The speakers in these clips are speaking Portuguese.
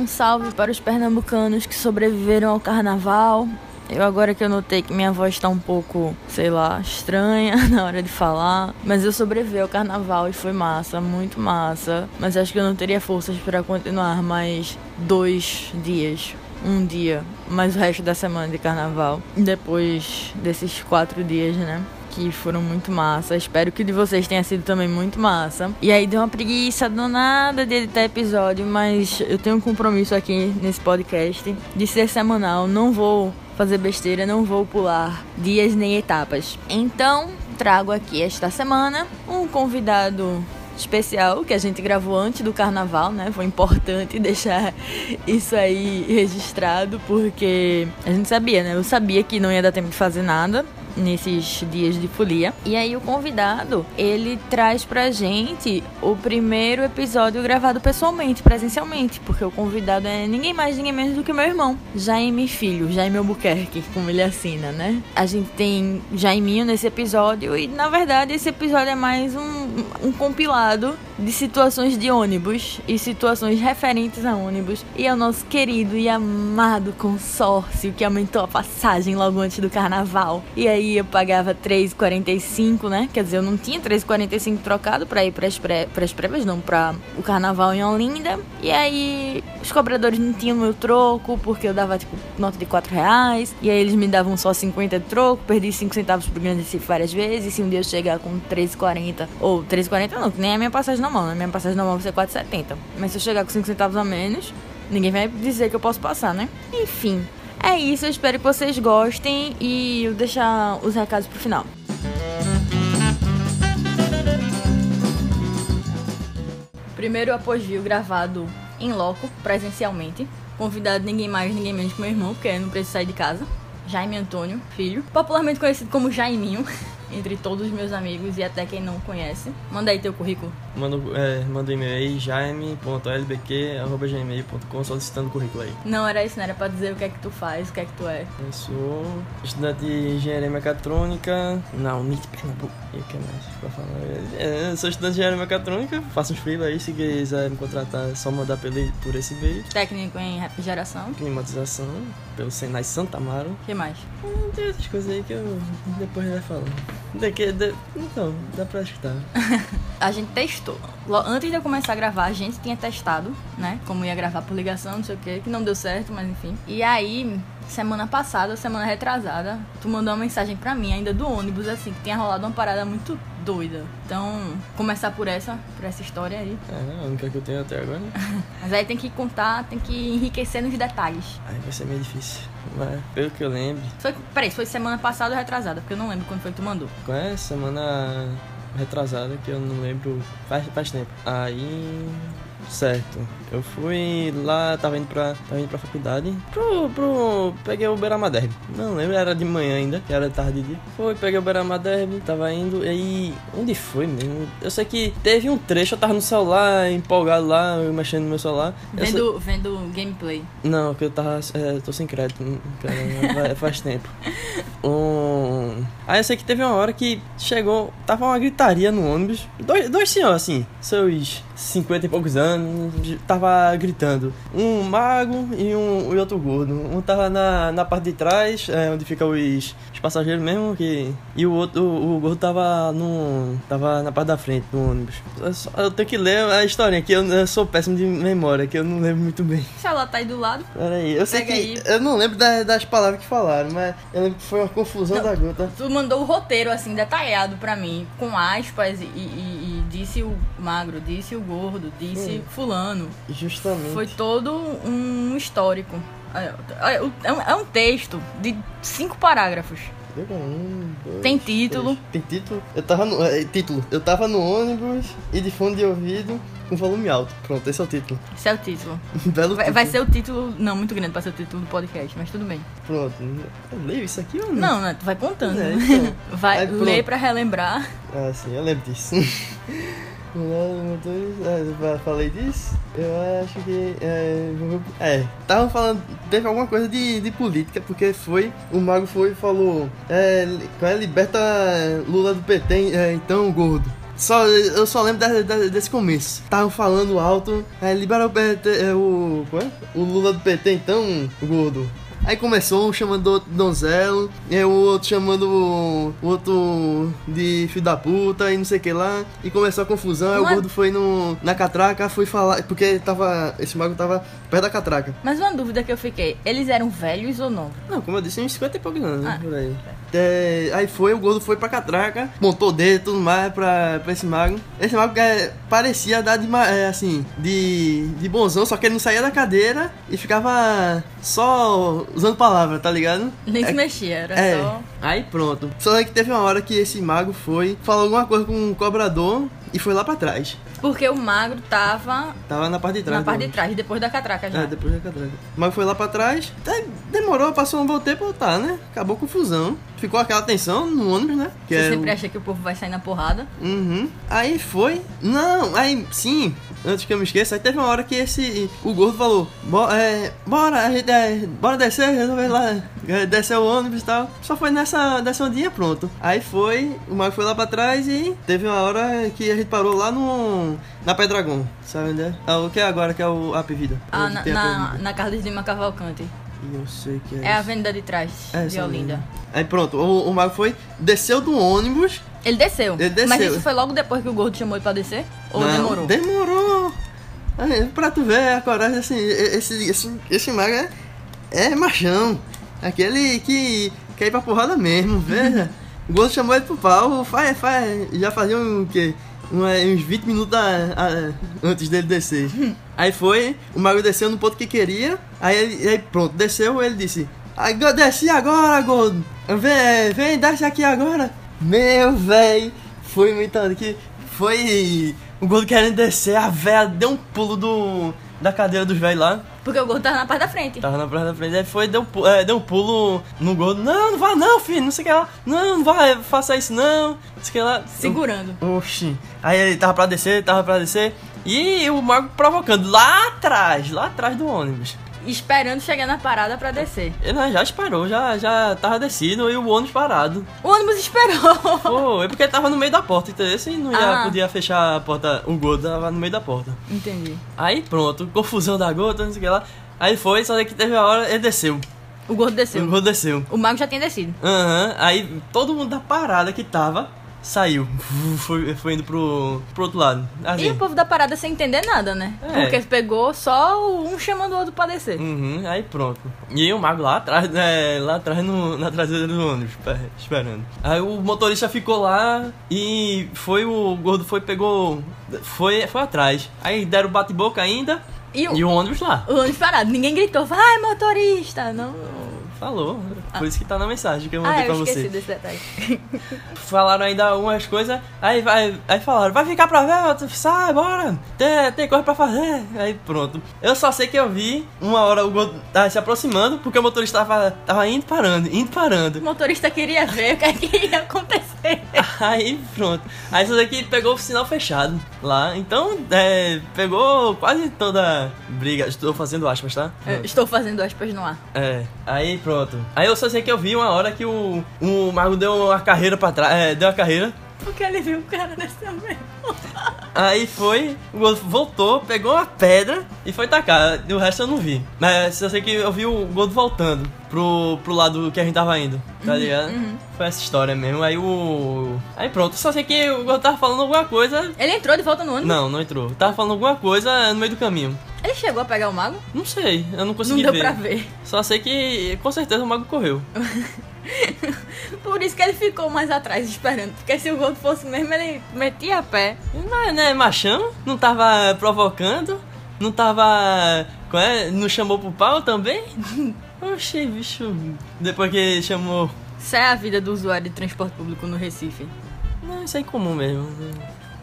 Um salve para os pernambucanos que sobreviveram ao carnaval. Eu agora que eu notei que minha voz tá um pouco, sei lá, estranha na hora de falar, mas eu sobrevivi ao carnaval e foi massa, muito massa. Mas acho que eu não teria forças para continuar mais dois dias, um dia, mais o resto da semana de carnaval. Depois desses quatro dias, né? Que foram muito massa. Espero que de vocês tenha sido também muito massa. E aí deu uma preguiça do nada de editar episódio, mas eu tenho um compromisso aqui nesse podcast de ser semanal. Não vou fazer besteira, não vou pular dias nem etapas. Então, trago aqui esta semana um convidado especial que a gente gravou antes do carnaval, né? Foi importante deixar isso aí registrado porque a gente sabia, né? Eu sabia que não ia dar tempo de fazer nada nesses dias de folia. E aí o convidado, ele traz pra gente o primeiro episódio gravado pessoalmente, presencialmente, porque o convidado é ninguém mais, ninguém menos do que meu irmão, Jaime Filho, Jaime Albuquerque, como ele assina, né? A gente tem Jaiminho nesse episódio e, na verdade, esse episódio é mais um, um compilado de situações de ônibus e situações referentes a ônibus e ao nosso querido e amado consórcio que aumentou a passagem logo antes do carnaval. E aí aí eu pagava 3,45, né? Quer dizer, eu não tinha 3,45 trocado para ir para as pré, prévias, não, para o carnaval em Olinda. E aí os cobradores não tinham meu troco, porque eu dava tipo nota de 4 reais. E aí eles me davam só 50 de troco, perdi 5 centavos pro Grande Recife várias vezes. E se um dia eu chegar com 3,40, ou 3,40 não, que nem a minha passagem normal, né? Minha passagem normal vai ser 4,70. Mas se eu chegar com 5 centavos a menos, ninguém vai dizer que eu posso passar, né? Enfim, é isso, eu espero que vocês gostem e eu deixar os recados pro final. Primeiro apogeu gravado em loco, presencialmente. Convidado ninguém mais, ninguém menos que meu irmão, porque não preciso sair de casa. Jaime Antônio, filho, popularmente conhecido como Jaiminho. entre todos os meus amigos e até quem não conhece. Manda aí teu currículo. Manda, é, manda um e-mail aí, jaime.lbq.gmail.com solicitando currículo aí. Não era isso, não era pra dizer o que é que tu faz, o que é que tu é. Eu sou estudante de engenharia mecatrônica na Unite Pernambuco. E o que mais pra falar? É, eu sou estudante de engenharia mecatrônica, faço uns freela aí, se quiser me contratar é só mandar por esse e-mail. Técnico em refrigeração. Climatização, pelo Senai Santa Amaro. O que mais? Hum, tem outras coisas aí que eu depois vai falando. Daqui, de... Então, dá pra escutar. a gente testou. Antes de eu começar a gravar, a gente tinha testado, né? Como ia gravar por ligação, não sei o que, que não deu certo, mas enfim. E aí, semana passada, semana retrasada, tu mandou uma mensagem pra mim, ainda do ônibus, assim, que tinha rolado uma parada muito doida. Então, começar por essa, por essa história aí. É, a única que eu tenho até agora. Mas aí tem que contar, tem que enriquecer nos detalhes. Aí vai ser meio difícil. Mas, pelo que eu lembro. Foi, peraí, foi semana passada ou retrasada? Porque eu não lembro quando foi que tu mandou. Qual é? Semana retrasada, que eu não lembro. Faz, faz tempo. Aí. Certo. Eu fui lá, tava indo pra, tava indo pra faculdade. Pro, pro, peguei o Beirama Derby. Não lembro, era de manhã ainda, que era tarde de dia. Foi, peguei o Beirama Derby, tava indo. E aí, onde foi mesmo? Eu sei que teve um trecho, eu tava no celular, empolgado lá, mexendo no meu celular. Vendo, sei... vendo gameplay. Não, que eu tava. É, tô sem crédito, cara, faz tempo. Um... Aí eu sei que teve uma hora que chegou, tava uma gritaria no ônibus. Dois, dois senhores, assim, seus 50 e poucos anos, tava gritando. Um mago e um e outro gordo. Um tava na, na parte de trás, é, onde fica os, os passageiros mesmo, que, e o outro, o, o gordo tava no. tava na parte da frente do ônibus. Eu, só, eu tenho que ler a história aqui, eu, eu, sou péssimo de memória, que eu não lembro muito bem. Se ela tá aí do lado. Peraí, eu sei que. Aí. Eu não lembro das, das palavras que falaram, mas eu lembro que foi uma confusão não, da gota. Tu mandou o roteiro assim, detalhado pra mim, com aspas e, e disse o magro, disse o gordo, disse Sim. fulano. Justamente. Foi todo um histórico. É, é, é, é um texto de cinco parágrafos. Um, dois, Tem título. Três. Tem título. Eu tava no. É, título. Eu tava no ônibus e de fone de ouvido com volume alto. Pronto, esse é o título. Esse é o título. Belo vai, título. vai ser o título. Não, muito grande pra ser o título do podcast, mas tudo bem. Pronto. Eu leio isso aqui ou não? Não, né? Tu vai contando. É, então. vai Aí, ler pra relembrar. Ah, sim, eu lembro disso. É, falei disso? Eu acho que. É, é tava falando. Teve alguma coisa de, de política, porque foi. O Mago foi e falou. É, é liberta Lula do PT, é, então gordo. Só, eu só lembro de- de- desse começo. Estavam falando alto, é, libera o PT, é, o, qual é? o Lula do PT, então, gordo. Aí começou um chamando o outro donzelo, e aí o outro chamando o outro de filho da puta e não sei o que lá. E começou a confusão, aí o gordo foi no, na catraca, foi falar, porque tava, esse mago tava perto da catraca. Mas uma dúvida que eu fiquei, eles eram velhos ou novos? Não, como eu disse, uns 50 e poucos anos, né? Ah. Por aí. É, aí foi, o gordo foi pra catraca, montou o dedo e tudo mais pra, pra esse mago. Esse mago é, parecia dar de, é, assim, de, de bonzão, só que ele não saía da cadeira e ficava só usando palavras, tá ligado? Nem É- se mexia, era é, só. aí pronto. Só que teve uma hora que esse mago foi, falou alguma coisa com o cobrador e foi lá pra trás. Porque o magro tava Tava na parte de trás. na parte de trás, depois da catraca já. É, depois da catraca. O mago foi lá pra trás, demorou, passou um bom tempo voltar, né? Acabou a confusão. Ficou aquela tensão no ônibus, né? Que Você é sempre acha que o povo vai sair na porrada. Uhum. Aí foi. Não, aí sim. Antes que eu me esqueça, aí teve uma hora que esse. O gordo falou: "Bo- é, Bora, a gente, é, bora descer, resolver lá. é, Descer o ônibus e tal. Só foi nessa, ondinha, pronto. Aí foi, o Mago foi lá pra trás e teve uma hora que a gente parou lá no. Na Pedragon. Sabe onde é? é o que é agora, que é o App Vida. Ah, na, na, na Carlos Lima Cavalcante. Eu sei que é. É a avenida de trás É, de Olinda. mesmo. Aí pronto, o, o Mago foi, desceu do ônibus. Ele desceu. Ele desceu. Mas isso foi logo depois que o gordo chamou ele pra descer? Ou Não, demorou? Demorou. Aí, pra tu ver a coragem, assim, esse, esse, esse mago é, é machão. Aquele que quer ir pra porrada mesmo, veja. o Gordo chamou ele pro pau, faz, faz, já fazia um, uma- uns 20 minutos a- a- antes dele descer. aí foi, o mago desceu no ponto que queria, aí, ele, aí pronto, desceu, ele disse, "Ai, go- desce agora, Gordo, vem, vem, desce aqui agora. Meu véi, foi muito que foi o Gordo querendo descer, a véia deu um pulo do, da cadeira dos velhos lá. Porque o gordo tava na parte da frente. Tava na praia da frente, aí foi, deu, é, deu um pulo no gordo. Não, não vai não, filho, não sei o que lá. Não, não vai, faça isso não. Não sei o que lá. Segurando. Oxi. Aí ele tava pra descer, tava pra descer. E o mago provocando lá atrás, lá atrás do ônibus. Esperando chegar na parada pra descer. Ele já esperou, já, já tava descido e o ônibus parado. O ônibus esperou. Pô, é porque tava no meio da porta, entendeu? Assim não ia, Ah. podia fechar a porta, o gordo tava no meio da porta. Entendi. Aí pronto, confusão da gota, não sei o que lá. Aí foi, só que teve a hora, ele desceu. O gordo O desceu. gordo desceu. O mago já tinha descido. Aham, aí todo mundo da parada que tava saiu. Foi, foi indo pro, pro outro lado. Assim. E o povo da parada sem entender nada, né? É. Porque pegou só um chamando o outro pra descer. Uhum, aí pronto. E o mago lá atrás, né, lá atrás no, na traseira do ônibus, pe- esperando. Aí o motorista ficou lá e foi o gordo foi pegou foi foi atrás. Aí deram bate-boca ainda E o, e o ônibus lá. o ônibus parado. Ninguém gritou, vai motorista. Não. Falou. Por isso que tá na mensagem que eu Ah, mandei eu pra esqueci você. desse detalhe. Falaram ainda algumas coisas, aí vai, aí falaram, vai ficar pra ver, sai, bora, tem, tem coisa pra fazer. Aí pronto. Eu só sei que eu vi uma hora o gordo tava se aproximando, porque o motorista tava, tava indo parando, indo O parando. motorista queria ver o que, é que ia acontecer. Aí pronto. Aí sei que pegou o sinal fechado lá. Então, é, pegou quase toda a briga. Estou fazendo aspas, tá? Eu estou fazendo aspas no ar. É, aí pronto. Aí eu só sei que eu vi uma hora que o, o mago deu a carreira pra trás. É, deu a carreira. Porque ele viu o cara descer mesmo. Aí foi, voltou, pegou uma pedra e foi tacar. O resto eu não vi. Mas eu sei que eu vi o Gordo voltando pro, pro lado que a gente tava indo, tá ligado? Foi essa história mesmo. Aí o. Aí pronto, só sei que o Gordo tava falando alguma coisa. Ele entrou de volta no ônibus? Não, não entrou. Tava falando alguma coisa no meio do caminho. Ele chegou a pegar o mago? Não sei, eu não Não consegui deu ver. pra ver. Só sei que com certeza o mago correu. Por isso que ele ficou mais atrás esperando. Porque se o gordo fosse mesmo, ele metia a pé. Mas, né, machão, não tava provocando, não tava. qual é, Não chamou pro pau também? Oxi, bicho. Depois que chamou. Isso é a vida do usuário de transporte público no Recife. Não, isso é incomum mesmo.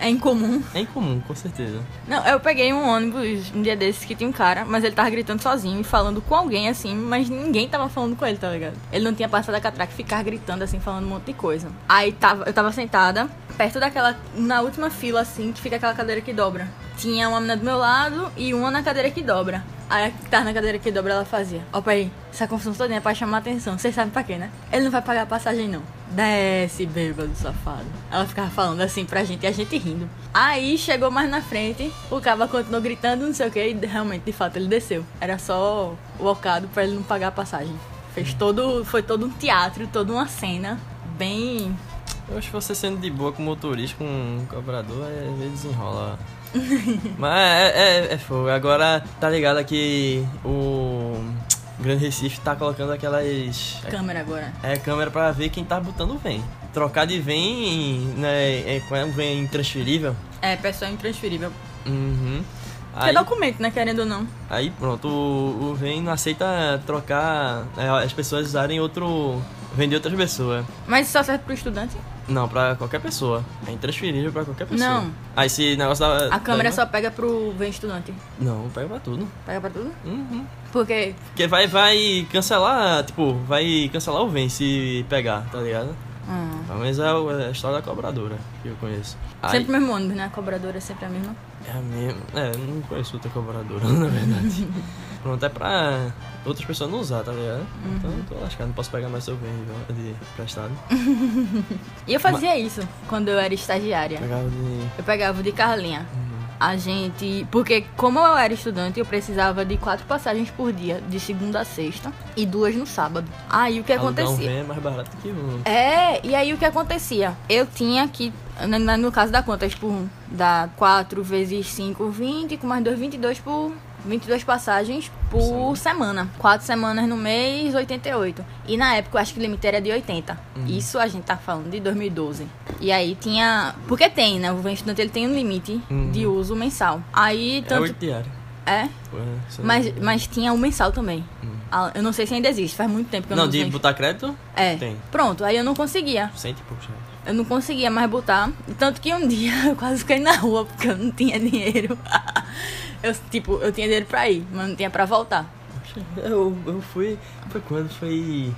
É incomum. É incomum, com certeza. Não, eu peguei um ônibus um dia desses que tinha um cara, mas ele tava gritando sozinho e falando com alguém assim, mas ninguém tava falando com ele, tá ligado? Ele não tinha passado a catraca e ficar gritando assim, falando um monte de coisa. Aí tava, eu tava sentada perto daquela. na última fila assim, que fica aquela cadeira que dobra. Tinha uma menina do meu lado e uma na cadeira que dobra. Aí que tava na cadeira que dobra, ela fazia. Opa aí, essa confusão toda é pra chamar atenção. Vocês sabem pra quê, né? Ele não vai pagar a passagem, não. Desce, bêbado, safado. Ela ficava falando assim pra gente e a gente rindo. Aí chegou mais na frente, o caba continuou gritando, não sei o que, e realmente, de fato, ele desceu. Era só o ocado pra ele não pagar a passagem. Fez todo. Foi todo um teatro, toda uma cena bem. Eu acho que você sendo de boa com motorista, com cobrador, é meio desenrola. Mas é, é, é fogo. Agora tá ligado que o Grande Recife tá colocando aquelas. Câmera agora. É câmera pra ver quem tá botando o vem. Trocar de vem, né? É, é um vem intransferível. É, pessoa intransferível. Uhum. Que é Aí, documento, né? Querendo ou não. aí pronto, o, o vem não aceita trocar. é, as pessoas usarem outro. Vem de outras pessoas. Mas isso só serve pro estudante? Não, pra qualquer pessoa. É intransferível pra qualquer pessoa. Não. Aí esse negócio da. A câmera da- só pega pro vem estudante. Não, pega pra tudo. Pega pra tudo? Uhum. Porque. Porque vai, vai cancelar, tipo, vai cancelar o vem se pegar, tá ligado? Hum. Pelo menos é o- é a história da cobradora que eu conheço. Aí, Sempre o mesmo ônibus, né? A cobradora é sempre a mesma. É a mesma. É, eu não conheço outra cobradora, na verdade. Pronto, é pra outras pessoas não usar, tá ligado? Então eu tô lascado, não posso pegar mais seu vem de- prestado. E eu fazia isso quando eu era estagiária. Pegava de. Eu pegava de Carlinha. A gente. Porque, como eu era estudante, eu precisava de quatro passagens por dia, de segunda a sexta, e duas no sábado. Aí o que Alugar um acontecia? vem é mais barato que um. É, e aí o que acontecia? Eu tinha que, no caso da conta, tipo, dá 4 vezes 5, 20, com mais 2, 22 por 22 passagens por semana. 4 semanas no mês, 88. E na época eu acho que o limite era de 80. Isso a gente tá falando de 2012. E aí tinha. Porque tem, né? O Estudante ele tem um limite Uhum. de uso mensal. Aí É tanto. oito diário. É, é, mas, mas tinha o mensal também. Ah, Eu não sei se ainda existe, faz muito tempo que eu não, Não, de botar crédito? É. Tem. Pronto, aí eu não conseguia. Cento e poucos reais. Eu não conseguia mais botar. Tanto que um dia eu quase fiquei na rua porque eu não tinha dinheiro. eu, tipo, eu tinha dinheiro pra ir, mas não tinha pra voltar. Eu, eu fui. Foi quando? Foi.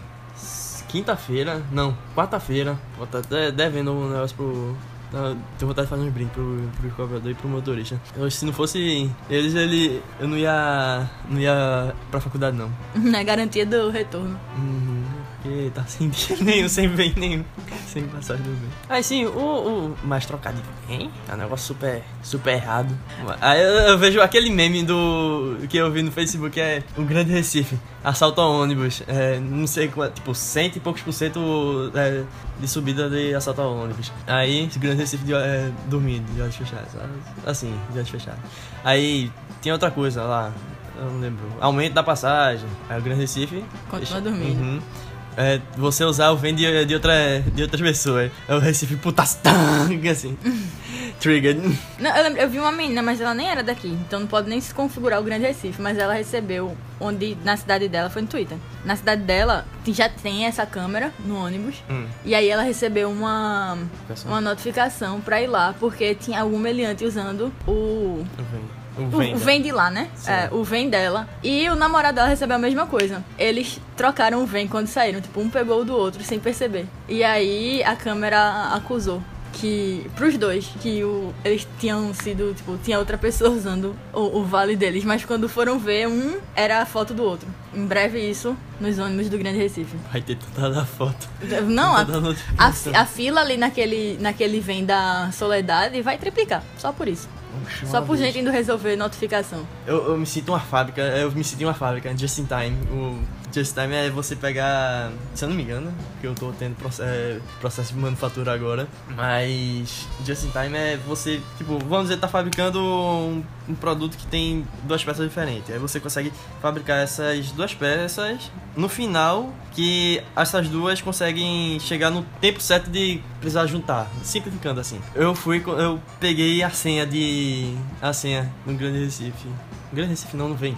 Quinta-feira? Não, quarta-feira. Vou tá até devendo um negócio pro. tá- Tenho vontade de fazer uns brindes pro, pro cobrador e pro motorista. Eu, se não fosse eles, ele. Eu não ia. Não ia pra faculdade não. Na é garantia do retorno. Uhum, porque tá sem dinheiro nenhum, sem bem nenhum. Sem passagem do bem. Aí sim, o, o mais trocado de bem é um negócio super, super errado. Aí eu, eu vejo aquele meme do que eu vi no Facebook, é o Grande Recife, assalto ao ônibus. É, não sei quanto, tipo, cento e poucos por cento é, de subida de assalto ao ônibus. Aí, o Grande Recife de, é, dormindo, de olhos fechados. Assim, de olhos fechados. Aí, tinha outra coisa lá. Eu não lembro. Aumento da passagem. Aí o Grande Recife. Continua dormindo. Uhum. É, você usar o vem de, de, outra, de outras pessoas. É o Recife putas tang, assim. Triggered. Não, eu, lembro, eu vi uma menina, mas ela nem era daqui. Então não pode nem se configurar o Grande Recife. Mas ela recebeu, onde na cidade dela, foi no Twitter. Na cidade dela já tem essa câmera no ônibus. Hum. E aí ela recebeu uma, Notificação. uma notificação pra ir lá, porque tinha algum meliante usando o O vem. O O, vem. de lá, né? Sim. É, o vem dela. E o namorado dela recebeu a mesma coisa. Eles trocaram o vem quando saíram. Tipo, um pegou o do outro sem perceber. E aí a câmera acusou que pros dois que o, eles tinham sido tipo tinha outra pessoa usando o, o vale deles mas quando foram ver um era a foto do outro em breve isso nos ônibus do Grande Recife Vai ter tanta da foto. não a, a, a fila ali naquele naquele vem da Soledade vai triplicar só por isso Oxe, só por vez. gente indo resolver notificação Eu, eu me sinto uma fábrica, eu me sinto em uma fábrica, just in time. O just time é você pegar, se eu não me engano, porque eu tô tendo proce- é, processo de manufatura agora, mas just in time é você, tipo, vamos dizer, tá fabricando um, um produto que tem duas peças diferentes. Aí você consegue fabricar essas duas peças no final que essas duas conseguem chegar no tempo certo de precisar juntar, simplificando assim. Eu fui, eu peguei a senha de a senha no Grande Recife. Grande Recife não, não vem.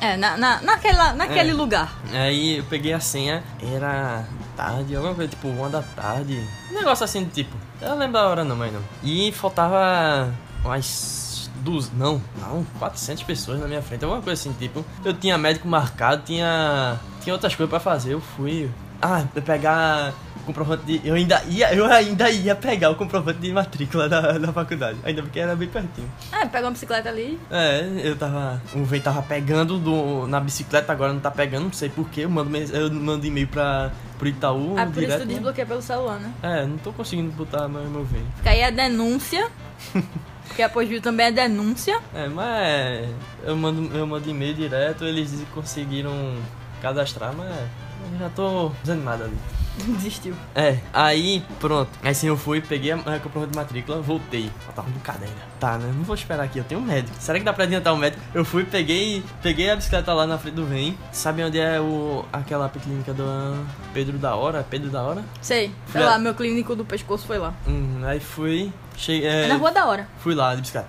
É, na, na, naquela, naquele É. lugar. Aí eu peguei a senha, era tarde, alguma coisa tipo uma da tarde. Um negócio assim do tipo. Eu não lembro da hora não, mas não. E faltava umas duas, não, não, 400 pessoas na minha frente, alguma coisa assim, tipo. Eu tinha médico marcado, tinha tinha outras coisas pra fazer, eu fui. Ah, pegar comprovante de. Eu ainda ia, eu ainda ia pegar o comprovante de matrícula da, da faculdade. Ainda porque era bem pertinho. Ah, pega uma bicicleta ali. É, eu tava. O vento tava pegando do, na bicicleta, agora não tá pegando, não sei porquê. Eu mando, eu mando e-mail pra, pro Itaú. Ah, por isso direto, tu né? desbloqueia pelo celular, né? É, não tô conseguindo botar meu, meu vento. Fica aí a denúncia. porque a Pós-Viu também é denúncia. É, mas eu mando, eu mando e-mail direto, eles conseguiram cadastrar, mas eu já tô desanimado ali. Desistiu. É, aí pronto. Aí sim eu fui, peguei a, a comprovante de matrícula, voltei. Faltava um bocado ainda. Tá, né? Não vou esperar aqui, eu tenho um médico. Será que dá pra adiantar o médico? Eu fui, peguei, peguei a bicicleta lá na frente do VEM. Sabe onde é o aquela clínica do Pedro da Hora? Pedro da Hora? Sei. Foi É. lá, meu clínico do pescoço foi lá. Hum, aí fui. Cheguei, É na Rua da Hora. Fui lá de bicicleta.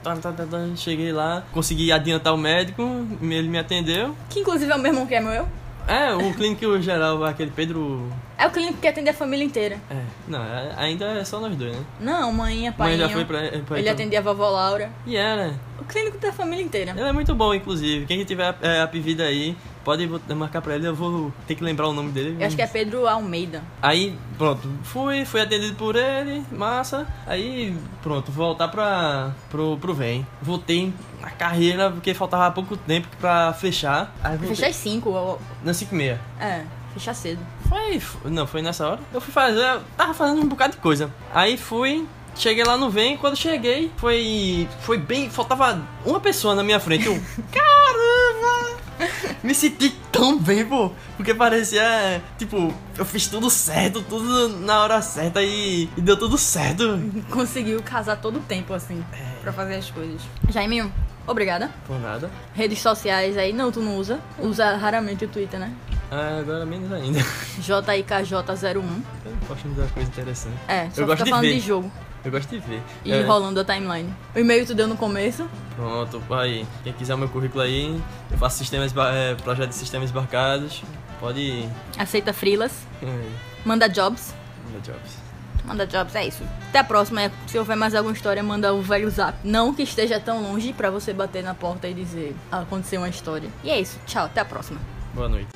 Cheguei lá, consegui adiantar o médico, ele me atendeu. Que inclusive é o mesmo que é meu. É, o clínico geral, aquele Pedro. É o clínico que atende a família inteira. É, não, é- ainda é só nós dois, né? Não, mãe, pai. Mãe já foi pra. pra Ele atendia a vovó Laura. E era. O clínico da família inteira. Ele é muito bom, inclusive. Quem tiver é, a pedida aí, pode marcar pra ele, eu vou ter que lembrar o nome dele. Eu acho que é Pedro Almeida. Aí, pronto, fui, fui atendido por ele, massa. Aí, pronto, voltar pra, pro, pro VEM. Voltei na carreira, porque faltava pouco tempo pra fechar. Fechar às 5. ó. Na 5 e meia. É, fechar cedo. Foi, não, foi nessa hora. Eu fui fazer, eu tava fazendo um bocado de coisa. Aí fui, cheguei lá no VEM, quando cheguei, foi, foi bem, faltava uma pessoa na minha frente. Eu, caramba! Me senti tão bem, pô, porque parecia, tipo, eu fiz tudo certo, tudo na hora certa e, e deu tudo certo. Conseguiu casar todo o tempo, assim, pra fazer as coisas. Jaiminho, obrigada. Por nada. Redes sociais aí, não, tu não usa. Usa raramente o Twitter, né? Ah, agora menos ainda. JIKJ01. Eu posto muita coisa interessante. É, só Eu gosto de falando ver. de jogo. Eu gosto de ver. E É. rolando a timeline. O e-mail tu deu no começo. Pronto, aí. Quem quiser o meu currículo aí, eu faço sistemas, é, projeto de sistemas embarcados. Pode. Aceita freelas. É, Manda jobs. manda jobs. Manda jobs, é isso. Até a próxima. Se houver mais alguma história, manda o velho zap. Não que esteja tão longe pra você bater na porta e dizer "Ah, aconteceu uma história. E é isso. Tchau, até a próxima. Boa noite.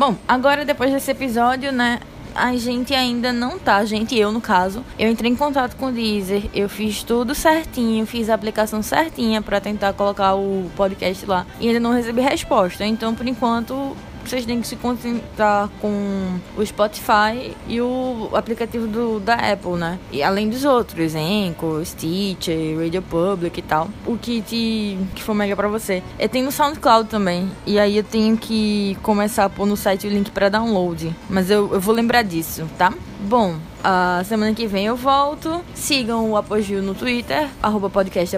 Bom, agora depois desse episódio, né? A gente ainda não tá, a gente, eu no caso. Eu entrei em contato com o Deezer, eu fiz tudo certinho, fiz a aplicação certinha pra tentar colocar o podcast lá. E ainda não recebi resposta. Então, por enquanto, vocês têm que se contentar com o Spotify e o aplicativo do, da Apple, né? E além dos outros, Anchor, Stitcher, Radio Public e tal. O que, te, que for melhor pra você. Eu tenho no SoundCloud também. E aí eu tenho que começar a pôr no site o link pra download. Mas eu, eu vou lembrar disso, tá? Bom, a semana que vem eu volto. Sigam o Apogil no Twitter, arroba podcast.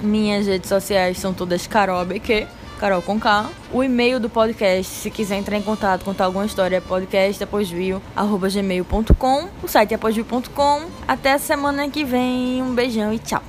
Minhas redes sociais são todas carobq. Carol com K. O e-mail do podcast, se quiser entrar em contato, contar alguma história, é podcastaposvio.gmail.com. O site é aposvio.com. Até a semana que vem. Um beijão e tchau.